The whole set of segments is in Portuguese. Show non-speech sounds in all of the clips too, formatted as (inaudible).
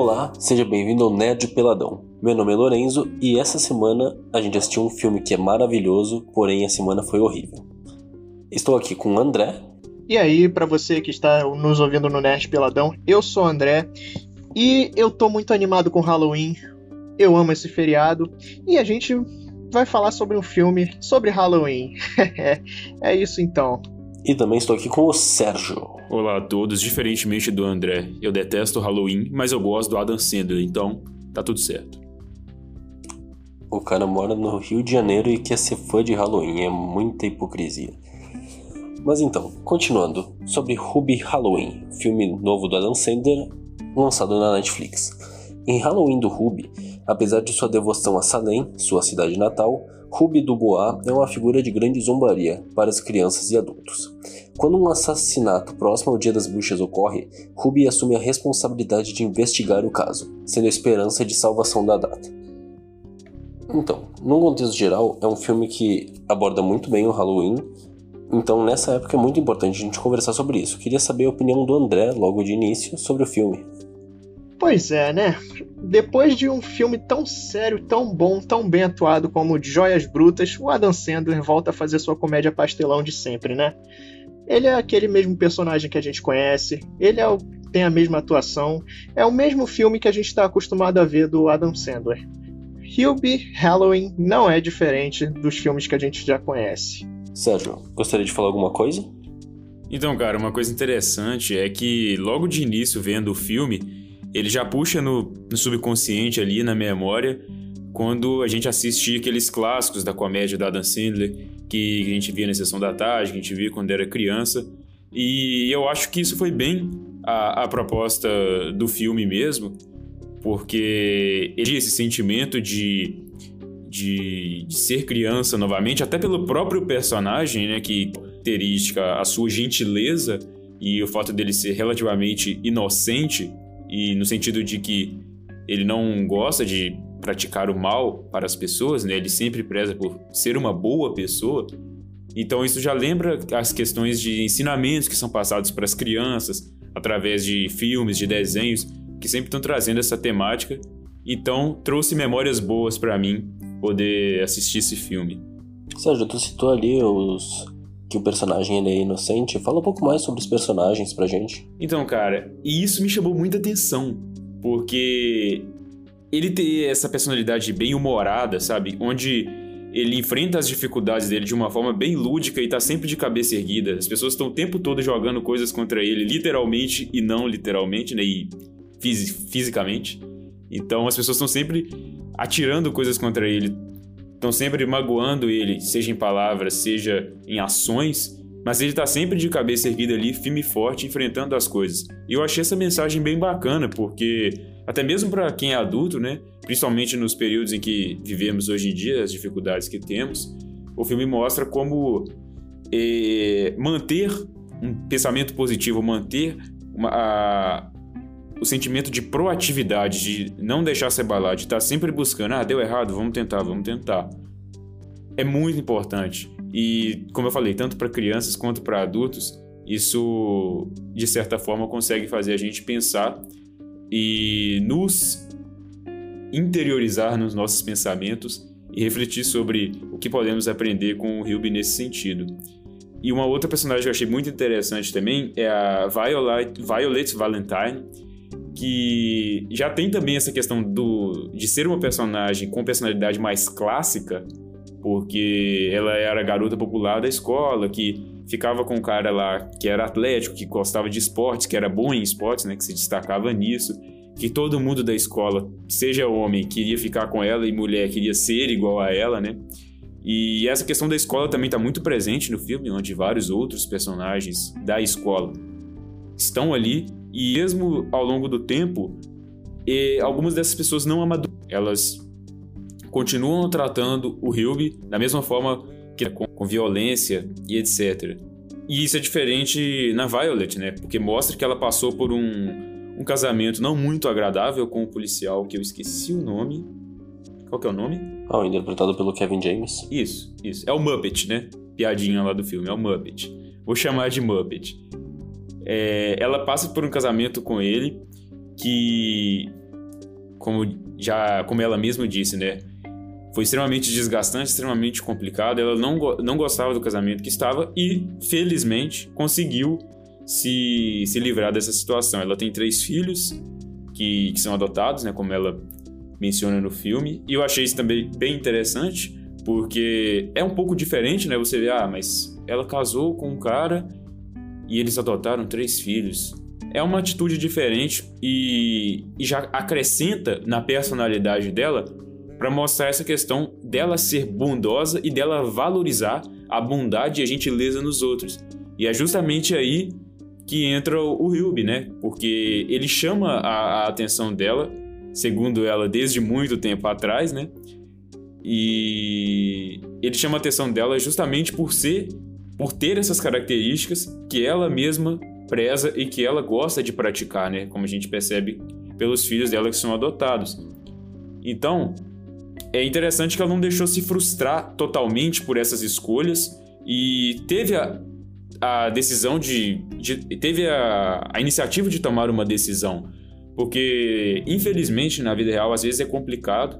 Olá, seja bem-vindo ao Nerd Peladão. Meu nome é Lorenzo e essa semana a gente assistiu um filme que é maravilhoso, porém a semana foi horrível. Estou aqui com o André. E aí, para você que está nos ouvindo no Nerd Peladão, eu sou o André e eu tô muito animado com Halloween. Eu amo esse feriado e a gente vai falar sobre um filme sobre Halloween. (laughs) é isso então. E também estou aqui com o Sérgio. Olá a todos, diferentemente do André, eu detesto Halloween, mas eu gosto do Adam Sandler, então tá tudo certo. O cara mora no Rio de Janeiro e quer ser fã de Halloween, é muita hipocrisia. Mas então, continuando, sobre Ruby Halloween, filme novo do Adam Sandler, lançado na Netflix. Em Halloween do Ruby, apesar de sua devoção a Salem, sua cidade natal, Ruby Dubois é uma figura de grande zombaria para as crianças e adultos. Quando um assassinato próximo ao Dia das Bruxas ocorre, Ruby assume a responsabilidade de investigar o caso, sendo a esperança de salvação da data. Então, num contexto geral, é um filme que aborda muito bem o Halloween, então nessa época é muito importante a gente conversar sobre isso. Queria saber a opinião do André, logo de início, sobre o filme. Pois é, né? Depois de um filme tão sério, tão bom, tão bem atuado como Joias Brutas, o Adam Sandler volta a fazer sua comédia pastelão de sempre, né? Ele é aquele mesmo personagem que a gente conhece, ele é o, tem a mesma atuação, é o mesmo filme que a gente está acostumado a ver do Adam Sandler. Hubie Halloween não é diferente dos filmes que a gente já conhece. Sérgio, gostaria de falar alguma coisa? Então, cara, uma coisa interessante é que logo de início, vendo o filme, ele já puxa no, no subconsciente ali, na memória, quando a gente assiste aqueles clássicos da comédia da Adam Sandler, que a gente via na sessão da tarde, que a gente via quando era criança. E eu acho que isso foi bem a, a proposta do filme mesmo, porque ele esse sentimento de, de, de, ser criança novamente, até pelo próprio personagem, né, que característica a sua gentileza e o fato dele ser relativamente inocente, e no sentido de que ele não gosta de praticar o mal para as pessoas, né? Ele sempre preza por ser uma boa pessoa. Então isso já lembra as questões de ensinamentos que são passados para as crianças através de filmes, de desenhos que sempre estão trazendo essa temática. Então trouxe memórias boas para mim poder assistir esse filme. Sérgio, tu citou ali os que o personagem ele é inocente. Fala um pouco mais sobre os personagens pra gente. Então, cara, e isso me chamou muita atenção, porque ele tem essa personalidade bem humorada, sabe? Onde ele enfrenta as dificuldades dele de uma forma bem lúdica e tá sempre de cabeça erguida. As pessoas estão o tempo todo jogando coisas contra ele, literalmente e não literalmente, né? E fisicamente. Então as pessoas estão sempre atirando coisas contra ele estão sempre magoando ele, seja em palavras, seja em ações, mas ele está sempre de cabeça erguida ali, firme e forte, enfrentando as coisas. E eu achei essa mensagem bem bacana, porque até mesmo para quem é adulto, né, principalmente nos períodos em que vivemos hoje em dia, as dificuldades que temos, o filme mostra como é, manter um pensamento positivo, manter uma, a, o sentimento de proatividade, de não deixar se abalar, de estar sempre buscando, ah, deu errado, vamos tentar, vamos tentar. É muito importante. E, como eu falei, tanto para crianças quanto para adultos, isso, de certa forma, consegue fazer a gente pensar e nos interiorizar nos nossos pensamentos e refletir sobre o que podemos aprender com o Hilby nesse sentido. E uma outra personagem que eu achei muito interessante também é a Violet, Violet Valentine, que já tem também essa questão do, de ser uma personagem com personalidade mais clássica, porque ela era garota popular da escola, que ficava com um cara lá que era atlético, que gostava de esportes, que era bom em esportes, né, que se destacava nisso, que todo mundo da escola, seja homem, queria ficar com ela e mulher queria ser igual a ela, né? E essa questão da escola também está muito presente no filme, onde vários outros personagens da escola estão ali e mesmo ao longo do tempo, algumas dessas pessoas não amadurecem. Elas continuam tratando o Hilby da mesma forma que com, com violência e etc. E isso é diferente na Violet, né? Porque mostra que ela passou por um, um casamento não muito agradável com o um policial, que eu esqueci o nome. Qual que é o nome? Ah, interpretado pelo Kevin James. Isso, isso. É o Muppet, né? Piadinha lá do filme, é o Muppet. Vou chamar de Muppet. É, ela passa por um casamento com ele que como já como ela mesma disse, né? Foi extremamente desgastante, extremamente complicado. Ela não, não gostava do casamento que estava e, felizmente, conseguiu se, se livrar dessa situação. Ela tem três filhos que, que são adotados, né? Como ela menciona no filme. E eu achei isso também bem interessante, porque é um pouco diferente, né? Você vê, ah, mas ela casou com um cara e eles adotaram três filhos. É uma atitude diferente e, e já acrescenta na personalidade dela para mostrar essa questão dela ser bondosa e dela valorizar a bondade e a gentileza nos outros. E é justamente aí que entra o Hilby, né? Porque ele chama a, a atenção dela, segundo ela, desde muito tempo atrás, né? E ele chama a atenção dela justamente por ser, por ter essas características que ela mesma preza e que ela gosta de praticar, né? Como a gente percebe pelos filhos dela que são adotados. Então, é interessante que ela não deixou se frustrar totalmente por essas escolhas e teve a, a decisão de, de teve a, a iniciativa de tomar uma decisão, porque infelizmente na vida real às vezes é complicado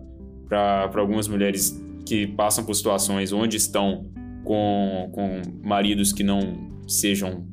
para algumas mulheres que passam por situações onde estão com, com maridos que não sejam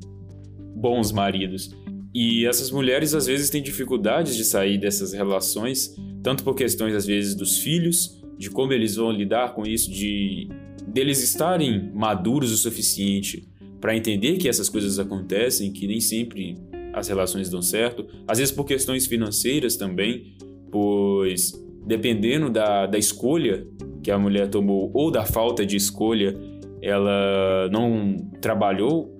bons maridos. E essas mulheres às vezes têm dificuldades de sair dessas relações, tanto por questões às vezes dos filhos, de como eles vão lidar com isso, de deles estarem maduros o suficiente para entender que essas coisas acontecem, que nem sempre as relações dão certo, às vezes por questões financeiras também, pois dependendo da, da escolha que a mulher tomou ou da falta de escolha, ela não trabalhou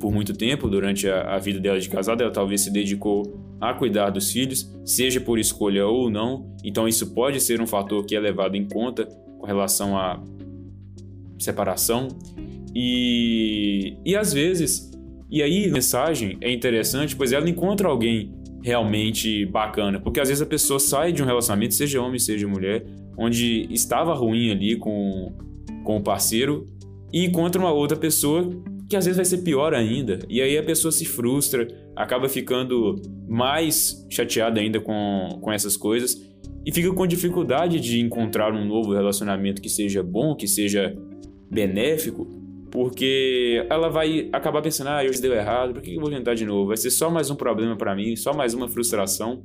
por muito tempo durante a, a vida dela de casada, ela talvez se dedicou a cuidar dos filhos, seja por escolha ou não. Então isso pode ser um fator que é levado em conta com relação à separação. E, e às vezes, e aí a mensagem é interessante, pois ela encontra alguém realmente bacana, porque às vezes a pessoa sai de um relacionamento, seja homem, seja mulher, onde estava ruim ali com, com o parceiro e encontra uma outra pessoa que às vezes vai ser pior ainda. E aí a pessoa se frustra, acaba ficando mais chateada ainda com, com essas coisas e fica com dificuldade de encontrar um novo relacionamento que seja bom, que seja benéfico, porque ela vai acabar pensando: ah, hoje deu errado, por que eu vou tentar de novo? Vai ser só mais um problema para mim, só mais uma frustração.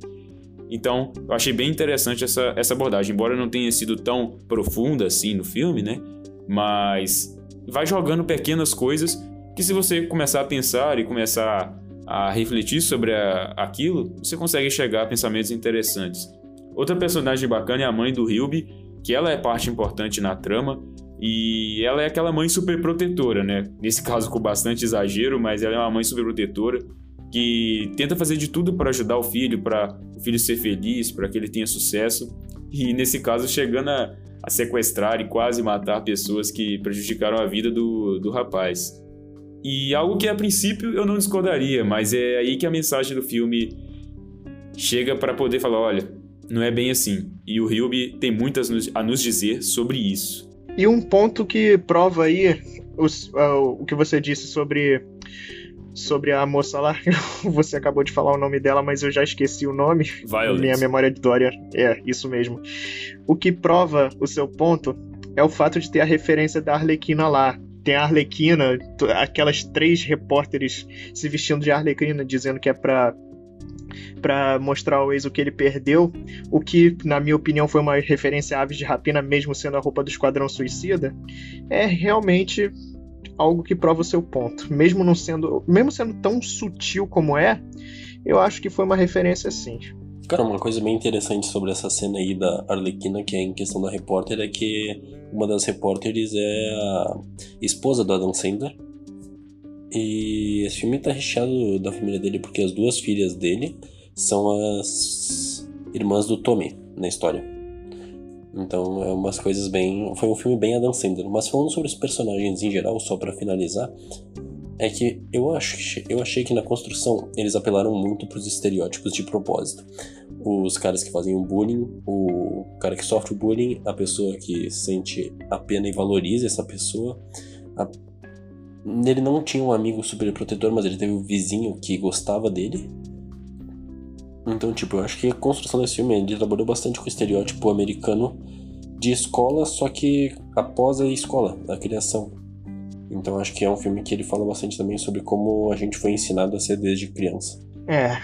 Então, eu achei bem interessante essa, essa abordagem, embora não tenha sido tão profunda assim no filme, né? Mas vai jogando pequenas coisas que se você começar a pensar e começar a refletir sobre a, aquilo, você consegue chegar a pensamentos interessantes. Outra personagem bacana é a mãe do Hilby, que ela é parte importante na trama e ela é aquela mãe super protetora, né? Nesse caso com bastante exagero, mas ela é uma mãe super protetora que tenta fazer de tudo para ajudar o filho, para o filho ser feliz, para que ele tenha sucesso. E nesse caso chegando a, a sequestrar e quase matar pessoas que prejudicaram a vida do, do rapaz. E algo que a princípio eu não discordaria, mas é aí que a mensagem do filme chega para poder falar: olha, não é bem assim. E o Hilby tem muitas a nos dizer sobre isso. E um ponto que prova aí os, uh, o que você disse sobre sobre a moça lá, (laughs) você acabou de falar o nome dela, mas eu já esqueci o nome. Violet. Minha memória de Dória. É, isso mesmo. O que prova o seu ponto é o fato de ter a referência da Arlequina lá tem a Arlequina, aquelas três repórteres se vestindo de Arlequina, dizendo que é pra, pra mostrar ao ex o que ele perdeu, o que, na minha opinião, foi uma referência a Aves de Rapina, mesmo sendo a roupa do Esquadrão Suicida, é realmente algo que prova o seu ponto. Mesmo não sendo, mesmo sendo tão sutil como é, eu acho que foi uma referência sim. Cara, uma coisa bem interessante sobre essa cena aí da Arlequina, que é em questão da repórter, é que uma das repórteres é a esposa do Adam Sandler. E esse filme tá recheado da família dele porque as duas filhas dele são as irmãs do Tommy na história. Então é umas coisas bem. Foi um filme bem Adam Sandler. Mas falando sobre os personagens em geral, só para finalizar, é que eu, acho, eu achei que na construção eles apelaram muito pros estereótipos de propósito. Os caras que fazem o bullying, o cara que sofre o bullying, a pessoa que sente a pena e valoriza essa pessoa. A... Ele não tinha um amigo super protetor, mas ele teve um vizinho que gostava dele. Então, tipo, eu acho que a construção desse filme, ele trabalhou bastante com o estereótipo americano de escola, só que após a escola, a criação. Então acho que é um filme que ele fala bastante também sobre como a gente foi ensinado a ser desde criança. É,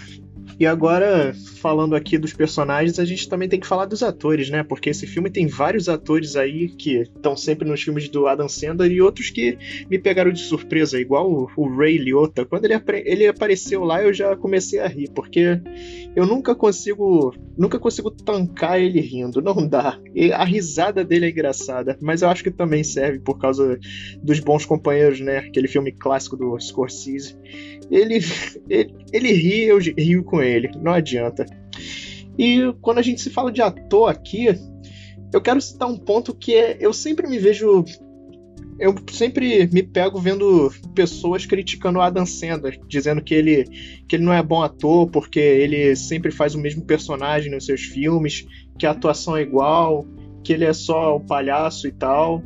e agora, falando aqui dos personagens, a gente também tem que falar dos atores, né? Porque esse filme tem vários atores aí que estão sempre nos filmes do Adam Sandler e outros que me pegaram de surpresa, igual o, Ray Liotta. Quando ele, ele apareceu lá, eu já comecei a rir, porque eu nunca consigo, nunca consigo tancar ele rindo, não dá. E a risada dele é engraçada, mas eu acho que também serve por causa dos bons companheiros, né? Aquele filme clássico do Scorsese. Ele, (laughs) ele, ele ri, eu rio com ele, não adianta. E quando a gente se fala de ator aqui, eu quero citar um ponto que é, eu sempre me vejo eu sempre me pego vendo pessoas criticando o Adam Sandler, dizendo que ele, que ele não é bom ator porque ele sempre faz o mesmo personagem nos seus filmes, que a atuação é igual, que ele é só o palhaço e tal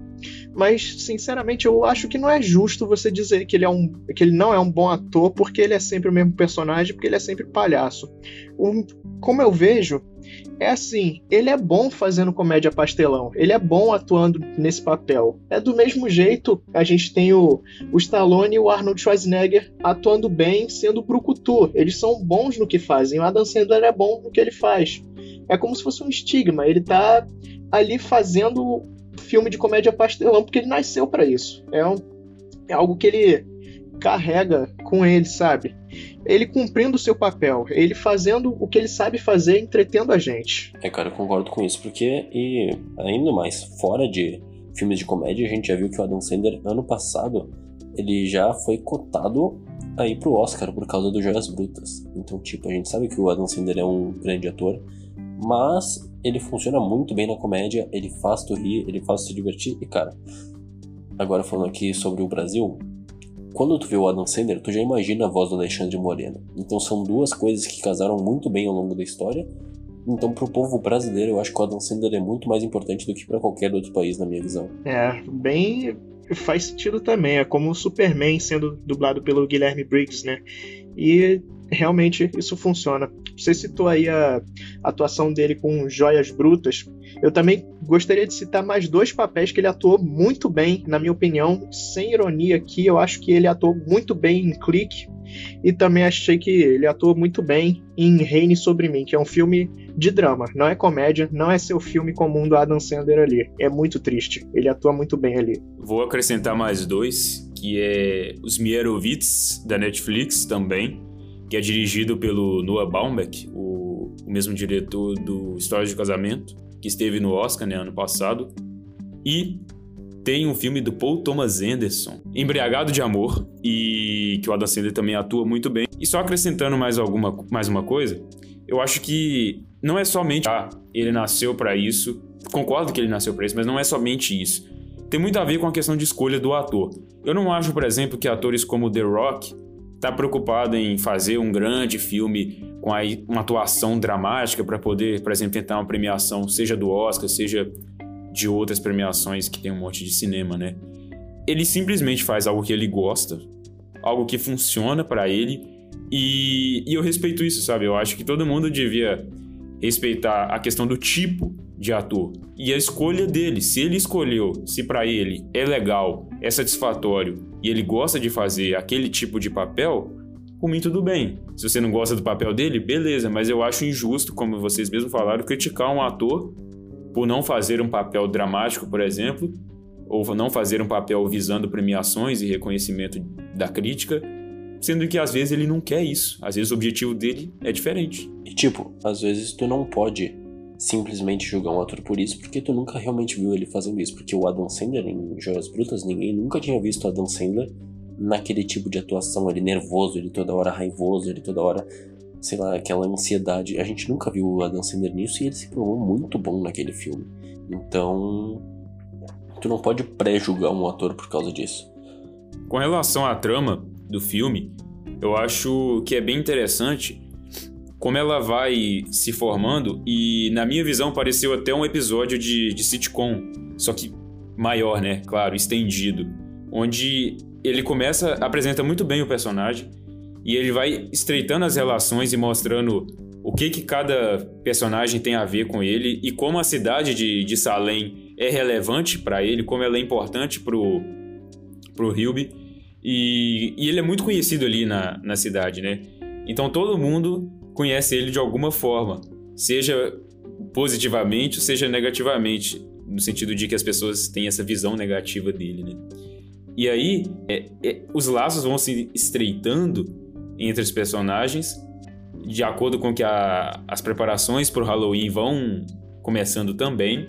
mas sinceramente eu acho que não é justo você dizer que ele, é um, que ele não é um bom ator porque ele é sempre o mesmo personagem, porque ele é sempre palhaço. Um, como eu vejo, é assim, ele é bom fazendo comédia pastelão, ele é bom atuando nesse papel. É do mesmo jeito, a gente tem o, o Stallone e o Arnold Schwarzenegger atuando bem, sendo brucutu. Eles são bons no que fazem, o Adam Sandler é bom no que ele faz. É como se fosse um estigma, ele tá ali fazendo filme de comédia pastelão, porque ele nasceu para isso. É, um, é algo que ele carrega com ele, sabe? Ele cumprindo o seu papel, ele fazendo o que ele sabe fazer, entretendo a gente. É, cara, eu concordo com isso, porque, e ainda mais, fora de filmes de comédia, a gente já viu que o Adam Sandler, ano passado, ele já foi cotado aí pro Oscar por causa do Joias Brutas. Então, tipo, a gente sabe que o Adam Sandler é um grande ator, mas ele funciona muito bem na comédia, ele faz tu rir, ele faz tu divertir. E cara, agora falando aqui sobre o Brasil, quando tu vê o Adam Sandler, tu já imagina a voz do Alexandre Moreno. Então são duas coisas que casaram muito bem ao longo da história. Então, pro povo brasileiro, eu acho que o Adam Sandler é muito mais importante do que para qualquer outro país, na minha visão. É, bem. faz sentido também. É como o Superman sendo dublado pelo Guilherme Briggs, né? E realmente isso funciona. Você citou aí a atuação dele com Joias Brutas. Eu também gostaria de citar mais dois papéis que ele atuou muito bem, na minha opinião, sem ironia aqui. Eu acho que ele atuou muito bem em Clique e também achei que ele atuou muito bem em Reine sobre mim, que é um filme de drama, não é comédia, não é seu filme comum do Adam Sandler ali. É muito triste. Ele atua muito bem ali. Vou acrescentar mais dois, que é Os Mierovitz da Netflix também que é dirigido pelo Noah Baumbach, o, o mesmo diretor do História de Casamento, que esteve no Oscar né, ano passado. E tem um filme do Paul Thomas Anderson, Embriagado de Amor, e que o Adam Sandler também atua muito bem. E só acrescentando mais, alguma, mais uma coisa, eu acho que não é somente ah, ele nasceu para isso, concordo que ele nasceu para isso, mas não é somente isso. Tem muito a ver com a questão de escolha do ator. Eu não acho, por exemplo, que atores como The Rock está preocupado em fazer um grande filme com uma atuação dramática para poder, por exemplo, tentar uma premiação, seja do Oscar, seja de outras premiações que tem um monte de cinema, né? Ele simplesmente faz algo que ele gosta, algo que funciona para ele, e, e eu respeito isso, sabe? Eu acho que todo mundo devia respeitar a questão do tipo de ator e a escolha dele. Se ele escolheu, se para ele é legal, é satisfatório e ele gosta de fazer aquele tipo de papel, por mim tudo bem. Se você não gosta do papel dele, beleza, mas eu acho injusto, como vocês mesmos falaram, criticar um ator por não fazer um papel dramático, por exemplo, ou não fazer um papel visando premiações e reconhecimento da crítica, sendo que às vezes ele não quer isso. Às vezes o objetivo dele é diferente. E tipo, às vezes tu não pode simplesmente julgar um ator por isso, porque tu nunca realmente viu ele fazendo isso. Porque o Adam Sandler em Joias Brutas, ninguém nunca tinha visto o Adam Sandler naquele tipo de atuação, ele nervoso, ele toda hora raivoso, ele toda hora, sei lá, aquela ansiedade. A gente nunca viu o Adam Sandler nisso e ele se provou muito bom naquele filme. Então, tu não pode pré-julgar um ator por causa disso. Com relação à trama do filme, eu acho que é bem interessante como ela vai se formando e, na minha visão, pareceu até um episódio de, de sitcom, só que maior, né? Claro, estendido, onde ele começa, apresenta muito bem o personagem e ele vai estreitando as relações e mostrando o que que cada personagem tem a ver com ele e como a cidade de, de Salem é relevante para ele, como ela é importante pro, pro Hilby. E, e ele é muito conhecido ali na, na cidade, né? Então todo mundo conhece ele de alguma forma, seja positivamente ou seja negativamente, no sentido de que as pessoas têm essa visão negativa dele, né? E aí, é, é, os laços vão se estreitando entre os personagens de acordo com que a, as preparações para o Halloween vão começando também.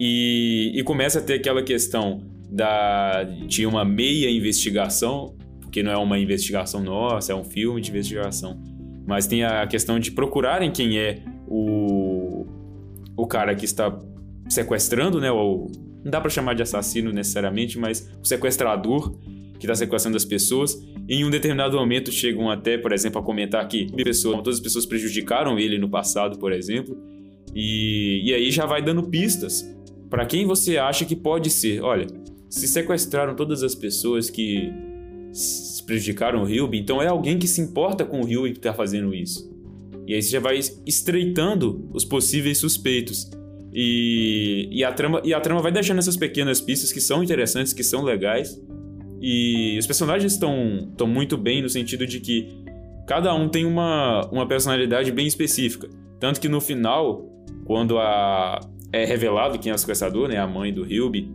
E, e, começa a ter aquela questão da, de uma meia investigação, porque não é uma investigação nossa, é um filme de investigação. Mas tem a questão de procurarem quem é o, o cara que está sequestrando, né? Ou, não dá para chamar de assassino necessariamente, mas o sequestrador que está sequestrando as pessoas. Em um determinado momento chegam até, por exemplo, a comentar que pessoas, todas as pessoas prejudicaram ele no passado, por exemplo. E, e aí já vai dando pistas para quem você acha que pode ser. Olha, se sequestraram todas as pessoas que prejudicaram o Hilby, então é alguém que se importa com o Hilby que está fazendo isso. E aí você já vai estreitando os possíveis suspeitos. E, e, a trama, e a trama vai deixando essas pequenas pistas que são interessantes, que são legais. E os personagens estão muito bem no sentido de que cada um tem uma, uma personalidade bem específica. Tanto que no final, quando a, é revelado quem é o sequestrador, né, a mãe do Hilby,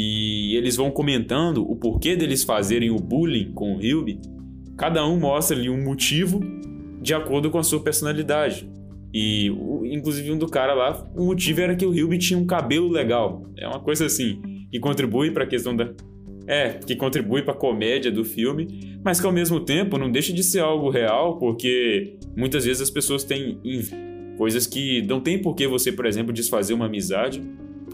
e eles vão comentando o porquê deles fazerem o bullying com o Hilby, cada um mostra ali um motivo de acordo com a sua personalidade. E, inclusive, um do cara lá, o motivo era que o Hilby tinha um cabelo legal. É uma coisa assim, que contribui para a questão da. É, que contribui para a comédia do filme, mas que ao mesmo tempo não deixa de ser algo real, porque muitas vezes as pessoas têm coisas que não tem por que você, por exemplo, desfazer uma amizade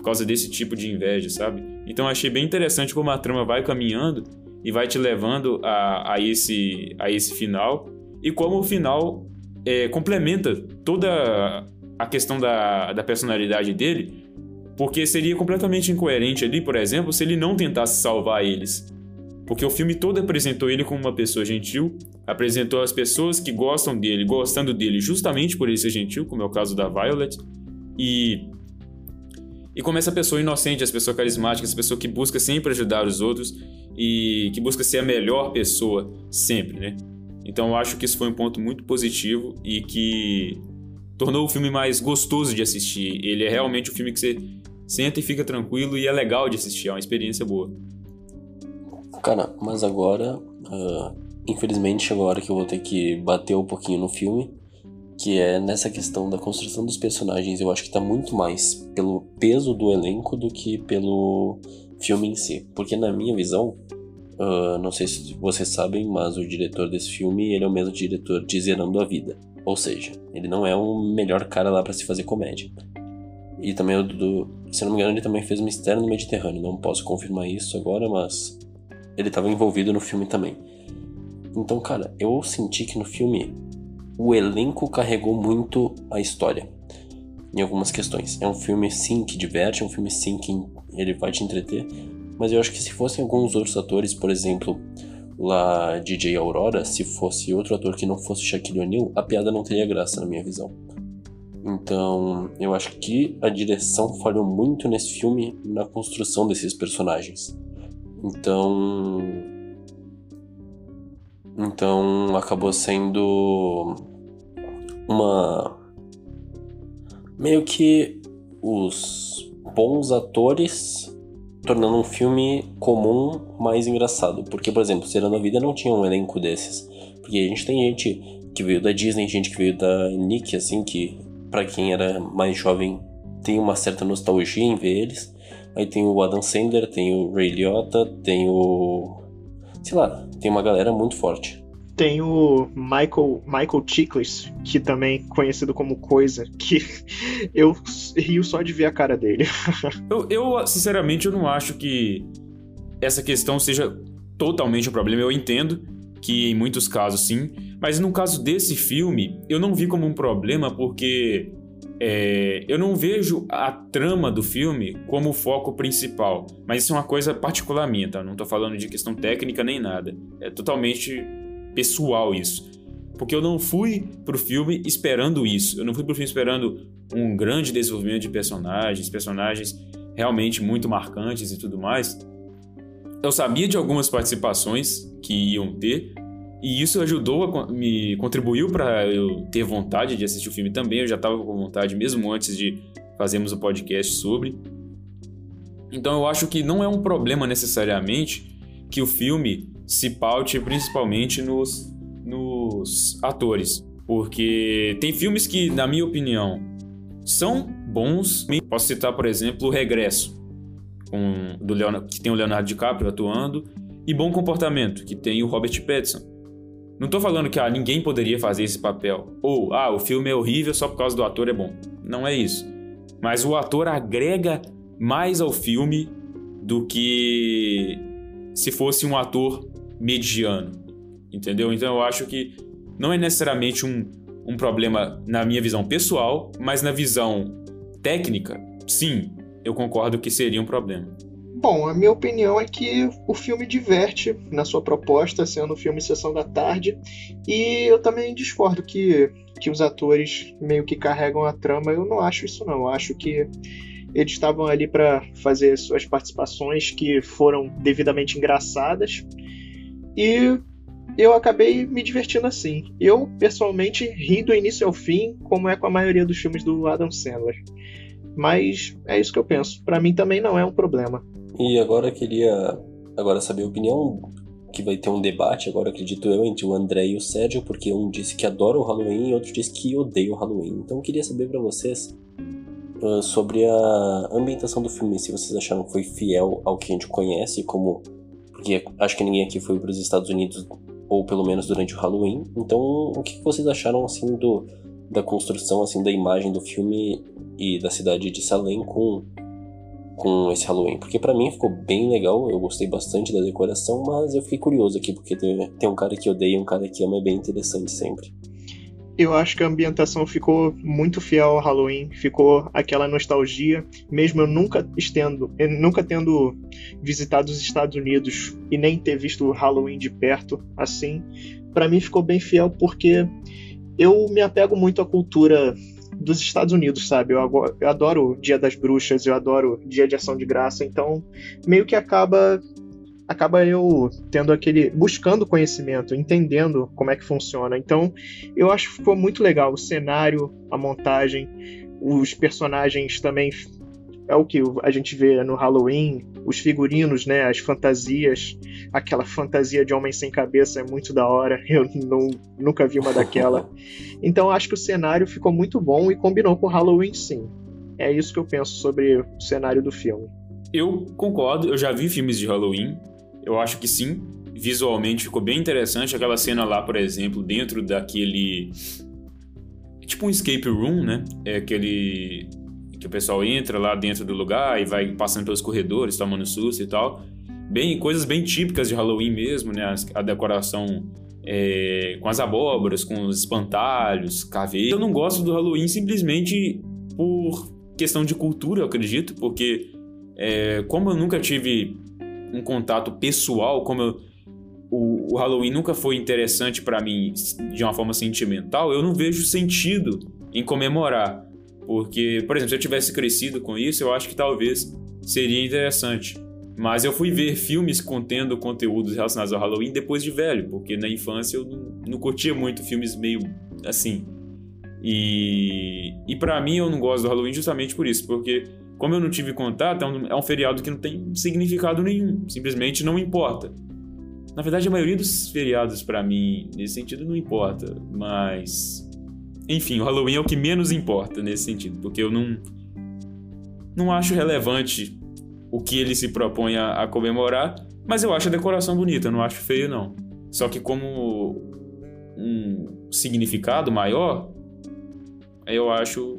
por causa desse tipo de inveja, sabe? Então achei bem interessante como a trama vai caminhando e vai te levando a, a, esse, a esse final e como o final é, complementa toda a questão da, da personalidade dele, porque seria completamente incoerente ali, por exemplo, se ele não tentasse salvar eles. Porque o filme todo apresentou ele como uma pessoa gentil, apresentou as pessoas que gostam dele, gostando dele justamente por ele ser gentil, como é o caso da Violet, e e como essa pessoa inocente, essa pessoa carismática, essa pessoa que busca sempre ajudar os outros e que busca ser a melhor pessoa sempre, né? Então eu acho que isso foi um ponto muito positivo e que tornou o filme mais gostoso de assistir. Ele é realmente um filme que você senta e fica tranquilo e é legal de assistir, é uma experiência boa. Cara, mas agora, uh, infelizmente, agora que eu vou ter que bater um pouquinho no filme, que é nessa questão da construção dos personagens, eu acho que tá muito mais pelo peso do elenco do que pelo filme em si. Porque na minha visão, Uh, não sei se vocês sabem, mas o diretor desse filme ele é o mesmo diretor de Zerando a Vida. Ou seja, ele não é o melhor cara lá para se fazer comédia. E também, do, se não me engano, ele também fez Mistério no Mediterrâneo. Não posso confirmar isso agora, mas ele estava envolvido no filme também. Então, cara, eu senti que no filme o elenco carregou muito a história em algumas questões. É um filme sim que diverte, é um filme sim que ele vai te entreter, mas eu acho que se fossem alguns outros atores, por exemplo, lá DJ Aurora, se fosse outro ator que não fosse Shaquille O'Neal, a piada não teria graça na minha visão. Então, eu acho que a direção falhou muito nesse filme na construção desses personagens. Então, então acabou sendo uma meio que os bons atores tornando um filme comum mais engraçado. Porque, por exemplo, Serando a Vida não tinha um elenco desses. Porque a gente tem gente que veio da Disney, gente que veio da Nick, assim, que para quem era mais jovem tem uma certa nostalgia em ver eles. Aí tem o Adam Sandler, tem o Ray Liotta, tem o. sei lá, tem uma galera muito forte. Tem o Michael, Michael Chiklis, que também conhecido como Coisa, que (laughs) eu rio só de ver a cara dele. (laughs) eu, eu, sinceramente, eu não acho que essa questão seja totalmente um problema. Eu entendo que em muitos casos sim, mas no caso desse filme, eu não vi como um problema porque é, eu não vejo a trama do filme como o foco principal, mas isso é uma coisa particular minha, tá? Não tô falando de questão técnica nem nada. É totalmente pessoal isso. Porque eu não fui pro filme esperando isso. Eu não fui pro filme esperando um grande desenvolvimento de personagens, personagens realmente muito marcantes e tudo mais. Eu sabia de algumas participações que iam ter, e isso ajudou, a, me contribuiu para eu ter vontade de assistir o filme também. Eu já estava com vontade mesmo antes de fazermos o podcast sobre. Então eu acho que não é um problema necessariamente que o filme se paute principalmente nos, nos atores. Porque tem filmes que, na minha opinião, são bons. Posso citar, por exemplo, O Regresso, com, do Leonardo, que tem o Leonardo DiCaprio atuando, e Bom Comportamento, que tem o Robert Pattinson. Não tô falando que ah, ninguém poderia fazer esse papel. Ou, ah, o filme é horrível só por causa do ator é bom. Não é isso. Mas o ator agrega mais ao filme do que se fosse um ator mediano. Entendeu? Então eu acho que não é necessariamente um, um problema na minha visão pessoal, mas na visão técnica, sim, eu concordo que seria um problema. Bom, a minha opinião é que o filme diverte na sua proposta, sendo um filme Sessão da Tarde, e eu também discordo que, que os atores meio que carregam a trama. Eu não acho isso, não. Eu acho que eles estavam ali para fazer suas participações que foram devidamente engraçadas, e eu acabei me divertindo assim. Eu, pessoalmente, ri do início ao fim, como é com a maioria dos filmes do Adam Sandler. Mas é isso que eu penso. Para mim também não é um problema. E agora eu queria agora saber a opinião que vai ter um debate agora acredito eu entre o André e o Sérgio porque um disse que adora o Halloween e outro disse que odeia o Halloween. Então eu queria saber para vocês uh, sobre a ambientação do filme, se vocês acharam que foi fiel ao que a gente conhece, como porque acho que ninguém aqui foi para os Estados Unidos ou pelo menos durante o Halloween. Então o que vocês acharam assim do da construção assim da imagem do filme e da cidade de Salem com com esse Halloween, porque para mim ficou bem legal, eu gostei bastante da decoração, mas eu fiquei curioso aqui, porque tem um cara que odeia e um cara que ama, é bem interessante sempre. Eu acho que a ambientação ficou muito fiel ao Halloween, ficou aquela nostalgia, mesmo eu nunca estendo, eu nunca tendo visitado os Estados Unidos e nem ter visto o Halloween de perto, assim, para mim ficou bem fiel porque eu me apego muito à cultura dos Estados Unidos, sabe? Eu, eu adoro Dia das Bruxas, eu adoro Dia de Ação de Graça, então meio que acaba acaba eu tendo aquele buscando conhecimento, entendendo como é que funciona. Então, eu acho que ficou muito legal o cenário, a montagem, os personagens também é o que a gente vê no Halloween, os figurinos, né, as fantasias, aquela fantasia de homem sem cabeça é muito da hora. (laughs) Eu não, nunca vi uma daquela. (laughs) Então acho que o cenário ficou muito bom e combinou com o Halloween sim. É isso que eu penso sobre o cenário do filme. Eu concordo, eu já vi filmes de Halloween. Eu acho que sim, visualmente ficou bem interessante aquela cena lá, por exemplo, dentro daquele tipo um escape room, né? É aquele que o pessoal entra lá dentro do lugar e vai passando pelos corredores, tomando susto e tal. Bem, coisas bem típicas de Halloween mesmo, né? A decoração é, com as abóboras, com os espantalhos, caveiras. Eu não gosto do Halloween simplesmente por questão de cultura, eu acredito, porque é, como eu nunca tive um contato pessoal, como eu, o, o Halloween nunca foi interessante para mim de uma forma sentimental, eu não vejo sentido em comemorar. Porque, por exemplo, se eu tivesse crescido com isso, eu acho que talvez seria interessante. Mas eu fui ver filmes contendo conteúdos relacionados ao Halloween depois de velho, porque na infância eu não, curtia muito filmes meio assim. E, e para mim eu não gosto do Halloween justamente por isso, porque como eu não tive contato, é um, é um feriado que não tem significado nenhum, simplesmente não importa. Na verdade, a maioria dos feriados para mim, nesse sentido, não importa, mas enfim, o Halloween é o que menos importa nesse sentido, porque eu não não acho relevante o que ele se propõe a, a comemorar, mas eu acho a decoração bonita, não acho feio não. Só que como um significado maior, eu acho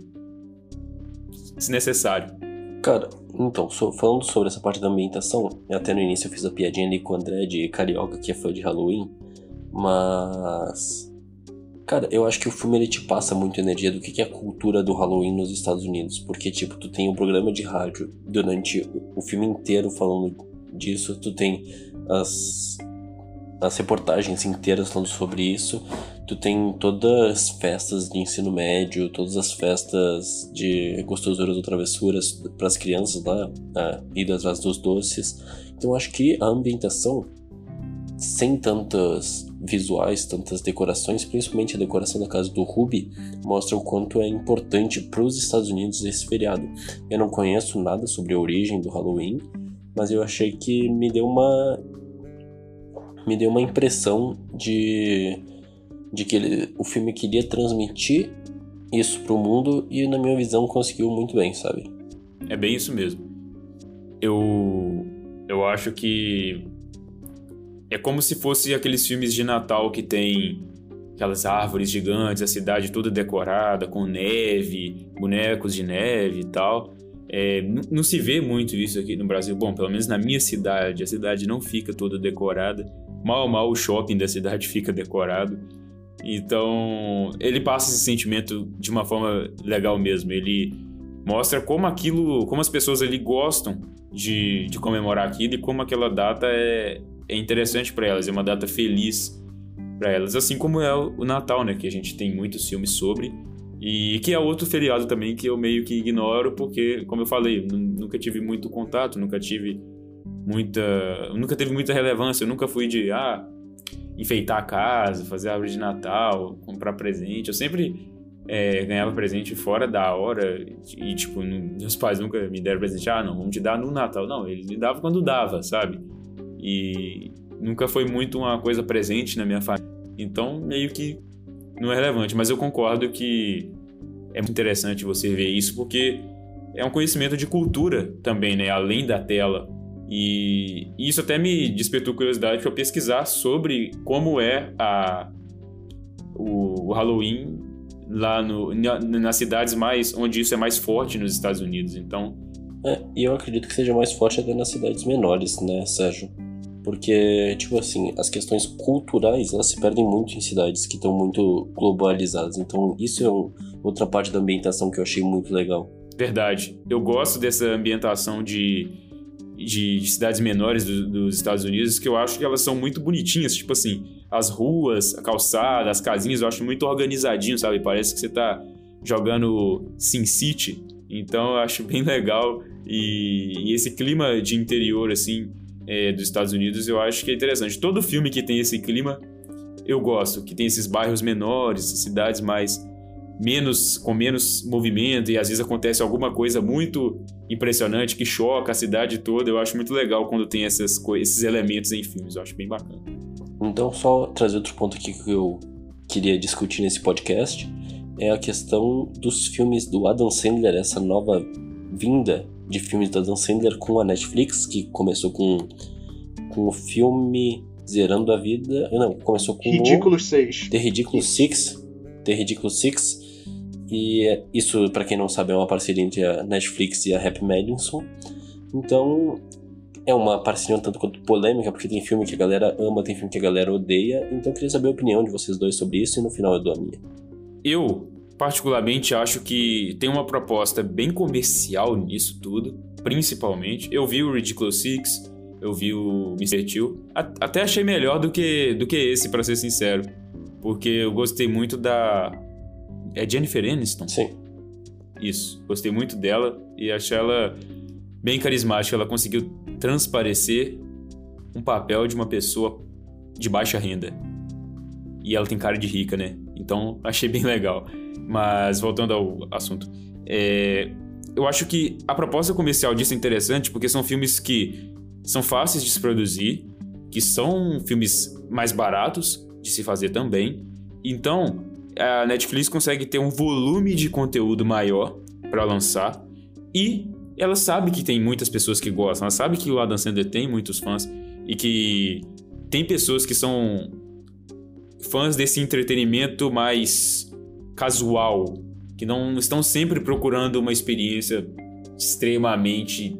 desnecessário. Cara, então, falando sobre essa parte da ambientação, até no início eu fiz a piadinha ali com o André de Carioca, que é fã de Halloween, mas Cara, eu acho que o filme ele te passa muito energia do que é a cultura do Halloween nos Estados Unidos. Porque, tipo, tu tem um programa de rádio durante o filme inteiro falando disso. Tu tem as. as reportagens inteiras falando sobre isso. Tu tem todas as festas de ensino médio, todas as festas de gostosuras ou travessuras para as crianças lá, a ida atrás dos doces. Então acho que a ambientação, sem tantas visuais, tantas decorações, principalmente a decoração da casa do Ruby, mostra o quanto é importante para os Estados Unidos esse feriado. Eu não conheço nada sobre a origem do Halloween, mas eu achei que me deu uma me deu uma impressão de de que ele, o filme queria transmitir isso para o mundo e na minha visão conseguiu muito bem, sabe? É bem isso mesmo. Eu eu acho que é como se fosse aqueles filmes de Natal que tem aquelas árvores gigantes, a cidade toda decorada com neve, bonecos de neve e tal. É, não se vê muito isso aqui no Brasil. Bom, pelo menos na minha cidade, a cidade não fica toda decorada. Mal, mal o shopping da cidade (laughs) fica decorado. Então, ele passa esse sentimento de uma forma legal mesmo. Ele mostra como aquilo, como as pessoas ali gostam de, de comemorar aquilo e como aquela data é, é interessante para elas, é uma data feliz para elas, assim como é o Natal, né, que a gente tem muitos filmes sobre e que é outro feriado também que eu meio que ignoro porque, como eu falei, nunca tive muito contato, nunca tive muita, nunca teve muita relevância, eu nunca fui de ah, enfeitar a casa, fazer árvore de Natal, comprar presente. Eu sempre é, ganhava presente fora da hora e, tipo, meus pais nunca me deram presente. Ah, não, vamos te dar no Natal. Não, eles me davam quando dava, sabe? E nunca foi muito uma coisa presente na minha família. Então, meio que não é relevante. Mas eu concordo que é muito interessante você ver isso porque é um conhecimento de cultura também, né? Além da tela. E isso até me despertou curiosidade para pesquisar sobre como é a, o, o Halloween lá no, na, nas cidades mais onde isso é mais forte nos Estados Unidos. Então, é, e eu acredito que seja mais forte até nas cidades menores, né, Sérgio? Porque, tipo assim, as questões culturais, elas se perdem muito em cidades que estão muito globalizadas. Então, isso é um, outra parte da ambientação que eu achei muito legal. Verdade. Eu gosto dessa ambientação de de, de cidades menores do, dos Estados Unidos que eu acho que elas são muito bonitinhas, tipo assim, as ruas, a calçada, as casinhas, eu acho muito organizadinho, sabe? Parece que você tá jogando Sin City. Então eu acho bem legal e, e esse clima de interior assim é, dos Estados Unidos eu acho que é interessante. Todo filme que tem esse clima eu gosto, que tem esses bairros menores, cidades mais menos com menos movimento e às vezes acontece alguma coisa muito impressionante que choca a cidade toda. Eu acho muito legal quando tem essas esses elementos em filmes. Eu acho bem bacana. Então, só trazer outro ponto aqui que eu queria discutir nesse podcast é a questão dos filmes do Adam Sandler, essa nova vinda de filmes do Adam Sandler com a Netflix, que começou com, com o filme Zerando a Vida. Não, começou com Ridículo 6. The Ridículo 6. The Ridículo 6 e isso, para quem não sabe, é uma parceria entre a Netflix e a Happy Madison. Então, é uma parceria um tanto quanto polêmica, porque tem filme que a galera ama, tem filme que a galera odeia. Então, eu queria saber a opinião de vocês dois sobre isso e no final eu dou a minha. Eu, particularmente, acho que tem uma proposta bem comercial nisso tudo, principalmente. Eu vi o Ridiculous Six, eu vi o Mr. Till. Até achei melhor do que, do que esse, para ser sincero. Porque eu gostei muito da, é Jennifer Aniston? Sim. Isso. Gostei muito dela e achei ela bem carismática. Ela conseguiu transparecer um papel de uma pessoa de baixa renda. E ela tem cara de rica, né? Então achei bem legal. Mas voltando ao assunto, é... eu acho que a proposta comercial disso é interessante porque são filmes que são fáceis de se produzir, que são filmes mais baratos de se fazer também. Então, a Netflix consegue ter um volume de conteúdo maior para lançar e ela sabe que tem muitas pessoas que gostam, ela sabe que o Adam Sandler tem muitos fãs e que tem pessoas que são fãs desse entretenimento mais casual, que não estão sempre procurando uma experiência extremamente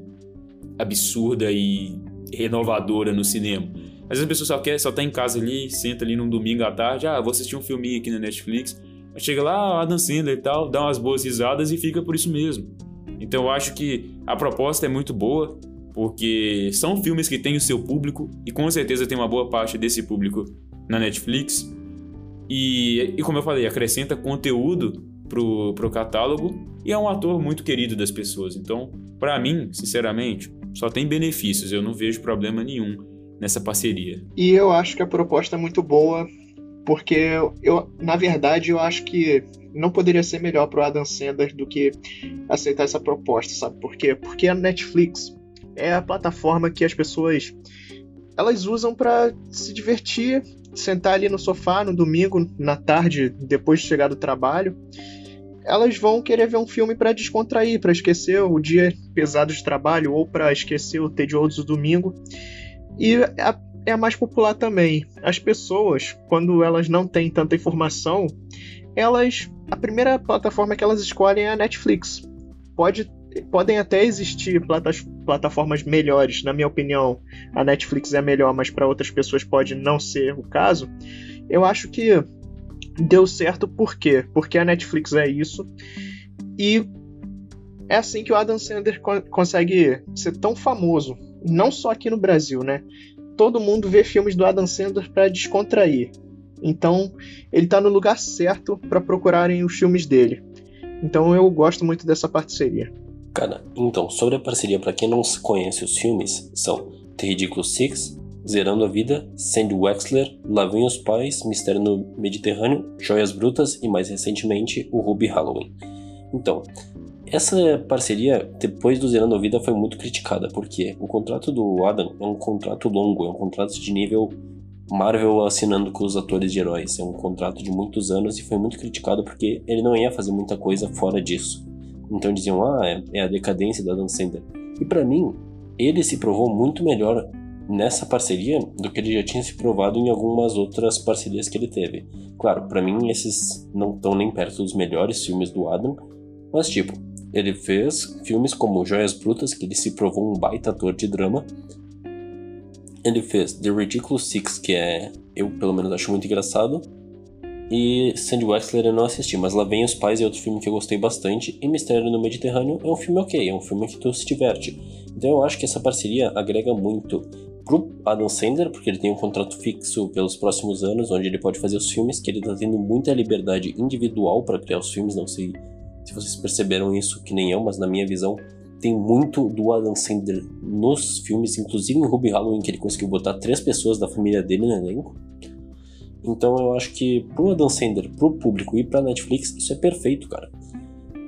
absurda e renovadora no cinema. Às vezes a pessoa só quer, só tá em casa ali, senta ali num domingo à tarde, ah, vou assistir um filminho aqui na Netflix. Aí chega lá, Adam Sandler e tal, dá umas boas risadas e fica por isso mesmo. Então eu acho que a proposta é muito boa, porque são filmes que têm o seu público e com certeza tem uma boa parte desse público na Netflix. E, e como eu falei, acrescenta conteúdo pro, pro catálogo e é um ator muito querido das pessoas. Então, para mim, sinceramente, só tem benefícios, eu não vejo problema nenhum nessa parceria. E eu acho que a proposta é muito boa, porque eu, na verdade, eu acho que não poderia ser melhor pro Adam Sandler do que aceitar essa proposta, sabe por quê? Porque a Netflix é a plataforma que as pessoas elas usam para se divertir, sentar ali no sofá no domingo, na tarde, depois de chegar do trabalho. Elas vão querer ver um filme para descontrair, para esquecer o dia pesado de trabalho ou para esquecer o tedioso do domingo. E a, é a mais popular também. As pessoas, quando elas não têm tanta informação, elas a primeira plataforma que elas escolhem é a Netflix. Pode podem até existir plataformas melhores, na minha opinião, a Netflix é melhor, mas para outras pessoas pode não ser o caso. Eu acho que deu certo por quê? Porque a Netflix é isso e é assim que o Adam Sandler co consegue ser tão famoso, não só aqui no Brasil, né? Todo mundo vê filmes do Adam Sandler para descontrair. Então, ele está no lugar certo para procurarem os filmes dele. Então, eu gosto muito dessa parceria. Então, sobre a parceria, para quem não conhece os filmes, são The Ridiculous Six, Zerando a Vida, Sandy Wexler, Lá os Pais, Mistério no Mediterrâneo, Joias Brutas e, mais recentemente, o Ruby Halloween. Então, essa parceria, depois do Zerando a Vida, foi muito criticada, porque o contrato do Adam é um contrato longo, é um contrato de nível Marvel assinando com os atores de heróis. É um contrato de muitos anos e foi muito criticado porque ele não ia fazer muita coisa fora disso. Então diziam, ah, é, é a decadência da Dan Sandler. E para mim, ele se provou muito melhor nessa parceria do que ele já tinha se provado em algumas outras parcerias que ele teve. Claro, para mim esses não estão nem perto dos melhores filmes do Adam, mas tipo, ele fez filmes como Joias Brutas, que ele se provou um baita ator de drama. Ele fez The Ridiculous Six, que é eu pelo menos acho muito engraçado, e Sandy Wexler eu não assisti, mas Lá Vem os Pais é outro filme que eu gostei bastante. E Mistério no Mediterrâneo é um filme ok, é um filme que tu se diverte. Então eu acho que essa parceria agrega muito pro Adam Sandler, porque ele tem um contrato fixo pelos próximos anos, onde ele pode fazer os filmes, que ele tá tendo muita liberdade individual para criar os filmes, não sei se vocês perceberam isso, que nem eu, mas na minha visão tem muito do Adam Sandler nos filmes, inclusive em Ruby Halloween, que ele conseguiu botar três pessoas da família dele no elenco. Então eu acho que pro Adam Sandler, pro público e pra Netflix, isso é perfeito, cara.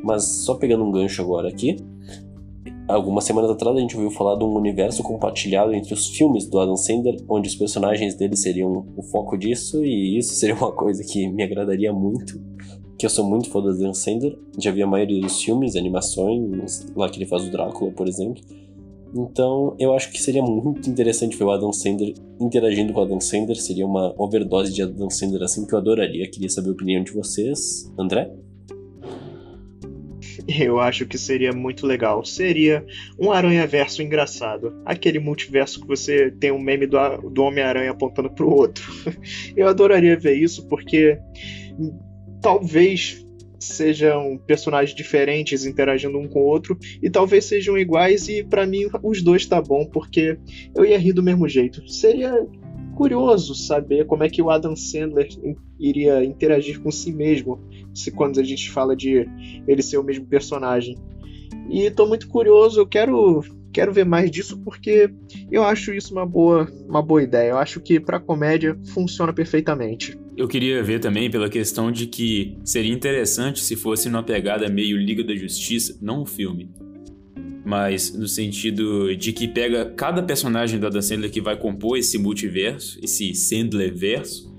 Mas só pegando um gancho agora aqui, algumas semanas atrás a gente ouviu falar de um universo compartilhado entre os filmes do Adam Sandler, onde os personagens dele seriam o foco disso, e isso seria uma coisa que me agradaria muito, que eu sou muito fã do Adam Sandler, já vi a maioria dos filmes, animações, lá que ele faz o Drácula, por exemplo, então, eu acho que seria muito interessante ver o Adam Sandler interagindo com o Adam Sandler. Seria uma overdose de Adam Sandler assim que eu adoraria. Queria saber a opinião de vocês. André? Eu acho que seria muito legal. Seria um aranha-verso engraçado. Aquele multiverso que você tem um meme do, do Homem-Aranha apontando pro outro. (laughs) Eu adoraria ver isso porque talvez sejam personagens diferentes interagindo um com o outro e talvez sejam iguais e para mim os dois tá bom porque eu ia rir do mesmo jeito. Seria curioso saber como é que o Adam Sandler iria interagir com si mesmo se quando a gente fala de ele ser o mesmo personagem. E tô muito curioso, eu quero quero ver mais disso porque eu acho isso uma boa, uma boa ideia. Eu acho que para comédia funciona perfeitamente. Eu queria ver também pela questão de que seria interessante se fosse numa pegada meio Liga da Justiça, não um filme. Mas no sentido de que pega cada personagem da Dan Sandler que vai compor esse multiverso, esse Sandler verso,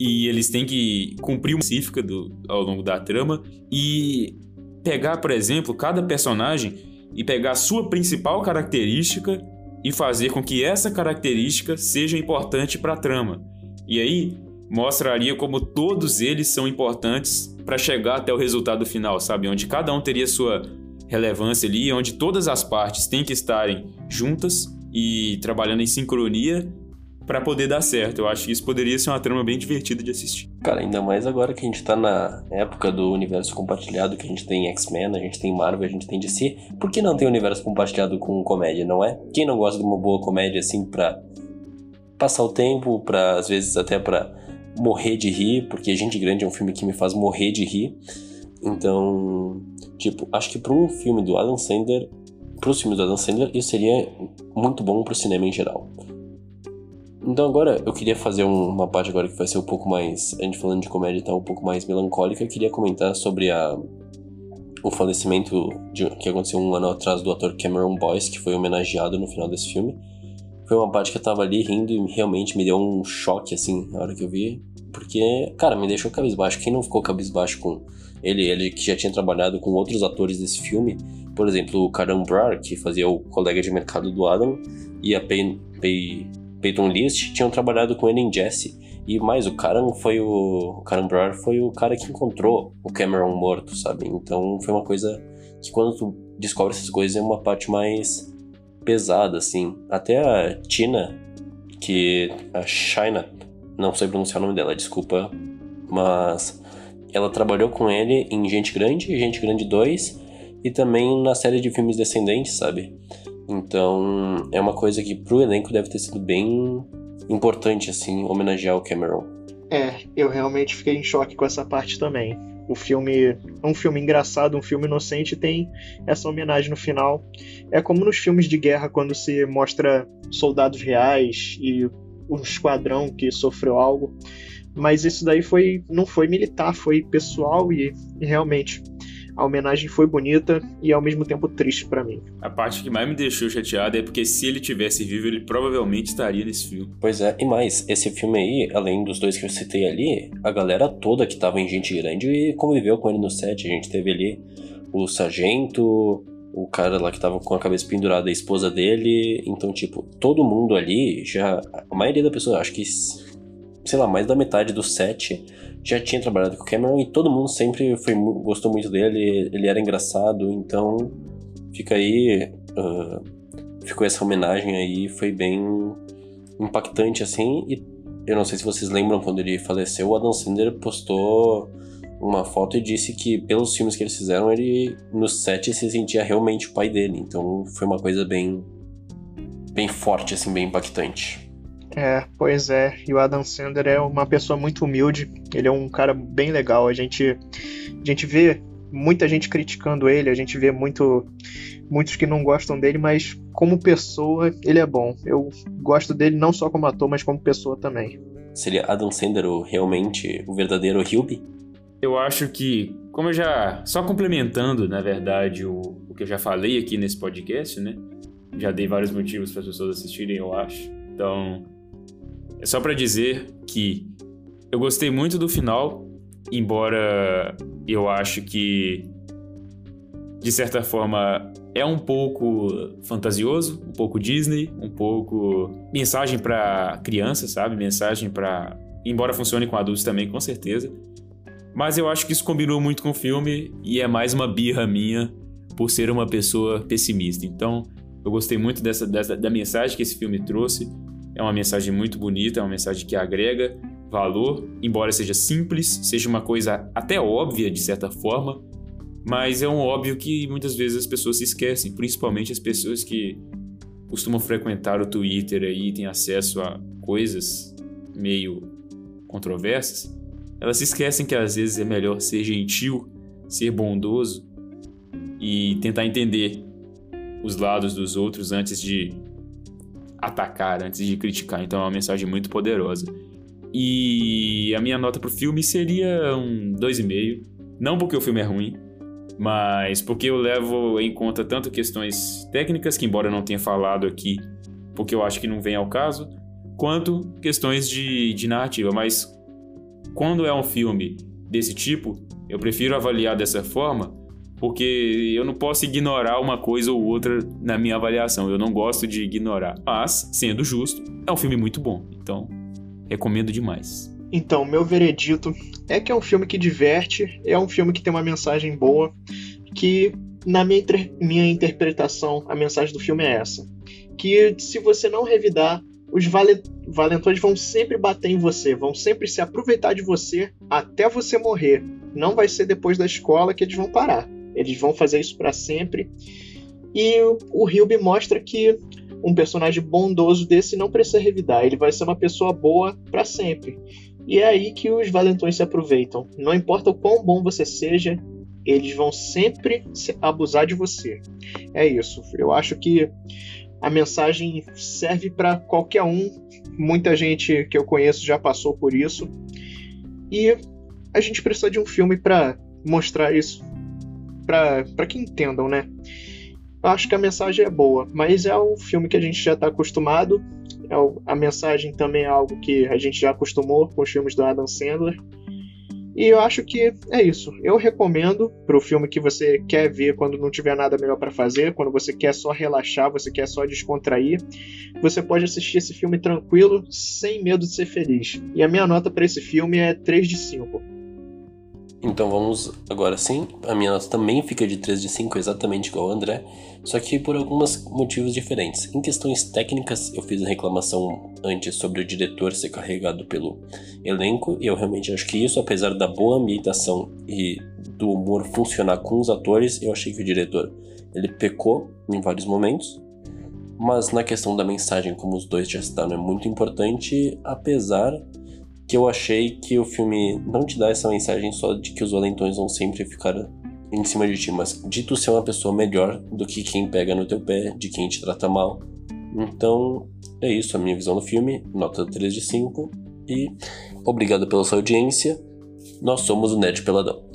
e eles têm que cumprir uma específica do, ao longo da trama e pegar, por exemplo, cada personagem e pegar a sua principal característica e fazer com que essa característica seja importante para a trama. E aí mostraria como todos eles são importantes para chegar até o resultado final, sabe? Onde cada um teria sua relevância ali, onde todas as partes têm que estarem juntas e trabalhando em sincronia para poder dar certo. Eu acho que isso poderia ser uma trama bem divertida de assistir. Cara, ainda mais agora que a gente tá na época do universo compartilhado, que a gente tem X-Men, a gente tem Marvel, a gente tem DC. Por que não tem universo compartilhado com comédia, não é? Quem não gosta de uma boa comédia assim pra passar o tempo, pra às vezes até pra morrer de rir, porque Gente Grande é um filme que me faz morrer de rir. Então, tipo, acho que para um filme do Adam Sandler, pros filmes do Adam Sandler, isso seria muito bom pro cinema em geral. Então agora eu queria fazer uma parte agora que vai ser um pouco mais, a gente falando de comédia tá um pouco mais melancólica, eu queria comentar sobre a o falecimento de, que aconteceu um ano atrás do ator Cameron Boyce, que foi homenageado no final desse filme. Foi uma parte que eu tava ali rindo e realmente me deu um choque, assim, na hora que eu vi. Porque, cara, me deixou cabisbaixo. Quem não ficou cabisbaixo com ele? Ele que já tinha trabalhado com outros atores desse filme. Por exemplo, o Karen Brar, que fazia o colega de mercado do Adam. E a Pay, Pay, Peyton List tinham trabalhado com ele em Jesse. E mais, o Karen foi o. O Karen Brar foi o cara que encontrou o Cameron morto, sabe? Então foi uma coisa que quando tu descobre essas coisas é uma parte mais pesada, assim. Até a Tina, que. a China, não sei pronunciar o nome dela, desculpa, mas ela trabalhou com ele em Gente Grande, Gente Grande 2 e também na série de filmes Descendentes, sabe? Então, é uma coisa que pro elenco deve ter sido bem importante, assim, homenagear o Cameron. É, eu realmente fiquei em choque com essa parte também. O filme, um filme engraçado, um filme inocente, tem essa homenagem no final. É como nos filmes de guerra, quando se mostra soldados reais e um esquadrão que sofreu algo. Mas isso daí foi não foi militar, foi pessoal e, e realmente a homenagem foi bonita e ao mesmo tempo triste para mim. A parte que mais me deixou chateado é porque se ele tivesse vivo, ele provavelmente estaria nesse filme. Pois é, e mais, esse filme aí, além dos dois que eu citei ali, a galera toda que tava em Gente Grande conviveu com ele no set. A gente teve ali o sargento, o cara lá que tava com a cabeça pendurada, a esposa dele. Então, tipo, todo mundo ali já. A maioria da pessoa, acho que, sei lá, mais da metade do set já tinha trabalhado com o Cameron e todo mundo sempre foi, gostou muito dele. Ele era engraçado, então fica aí. Uh, ficou essa homenagem aí, foi bem impactante assim. E eu não sei se vocês lembram quando ele faleceu, o Adam Sandler postou uma foto e disse que pelos filmes que eles fizeram, ele no set se sentia realmente o pai dele. Então foi uma coisa bem bem forte assim, bem impactante. É, pois é. E o Adam Sandler é uma pessoa muito humilde. Ele é um cara bem legal. A gente a gente vê muita gente criticando ele, a gente vê muito muitos que não gostam dele, mas como pessoa, ele é bom. Eu gosto dele não só como ator, mas como pessoa também. Seria Adam Sandler realmente o verdadeiro Hubie? Eu acho que, como eu já. Só complementando, na verdade, o, o que eu já falei aqui nesse podcast, né? Já dei vários motivos para as pessoas assistirem, eu acho. Então, é só para dizer que eu gostei muito do final, embora eu acho que, de certa forma, é um pouco fantasioso, um pouco Disney, um pouco mensagem para criança, sabe? Mensagem para, embora funcione com adultos também, com certeza. Mas eu acho que isso combinou muito com o filme e é mais uma birra minha por ser uma pessoa pessimista. Então, eu gostei muito dessa, dessa da mensagem que esse filme trouxe. É uma mensagem muito bonita, é uma mensagem que agrega valor, embora seja simples, seja uma coisa até óbvia de certa forma, mas é um óbvio que muitas vezes as pessoas se esquecem, principalmente as pessoas que costumam frequentar o Twitter aí e têm acesso a coisas meio controversas elas se esquecem que às vezes é melhor ser gentil, ser bondoso e tentar entender os lados dos outros antes de atacar, antes de criticar. Então é uma mensagem muito poderosa. E a minha nota pro filme seria um 2,5. Não porque o filme é ruim, mas porque eu levo em conta tanto questões técnicas, que embora eu não tenha falado aqui, porque eu acho que não vem ao caso, quanto questões de, de narrativa. Mas quando é um filme desse tipo, eu prefiro avaliar dessa forma, porque eu não posso ignorar uma coisa ou outra na minha avaliação. Eu não gosto de ignorar. Mas, sendo justo, é um filme muito bom. Então, recomendo demais. Então, meu veredito é que é um filme que diverte, é um filme que tem uma mensagem boa, que na minha, minha interpretação, a mensagem do filme é essa. Que se você não revidar os vale valentões vão sempre bater em você, vão sempre se aproveitar de você até você morrer. Não vai ser depois da escola que eles vão parar. Eles vão fazer isso para sempre. E o Hilby mostra que um personagem bondoso desse não precisa revidar, ele vai ser uma pessoa boa para sempre. E é aí que os valentões se aproveitam. Não importa o quão bom você seja, eles vão sempre abusar de você. É isso. Eu acho que a mensagem serve para qualquer um. Muita gente que eu conheço já passou por isso. E a gente precisa de um filme para mostrar isso para que entendam, né? Eu acho que a mensagem é boa, mas é um filme que a gente já está acostumado. É a mensagem também é algo que a gente já acostumou com os filmes do Adam Sandler. E eu acho que é isso. Eu recomendo para o filme que você quer ver quando não tiver nada melhor para fazer, quando você quer só relaxar, você quer só descontrair. Você pode assistir esse filme tranquilo, sem medo de ser feliz. E a minha nota para esse filme é 3 de 5. Então vamos agora sim. A minha nota também fica de 3 de 5, exatamente igual ao André, só que por alguns motivos diferentes. Em questões técnicas, eu fiz a reclamação antes sobre o diretor ser carregado pelo elenco, e eu realmente acho que isso, apesar da boa ambientação e do humor funcionar com os atores, eu achei que o diretor ele pecou em vários momentos. Mas na questão da mensagem, como os dois já citaram, é muito importante, apesar que eu achei que o filme não te dá essa mensagem só de que os valentões vão sempre ficar em cima de ti, mas de tu ser uma pessoa melhor do que quem pega no teu pé, de quem te trata mal. Então, é isso a minha visão do filme, nota 3 de 5. E obrigado pela sua audiência. Nós somos o Nerd Peladão.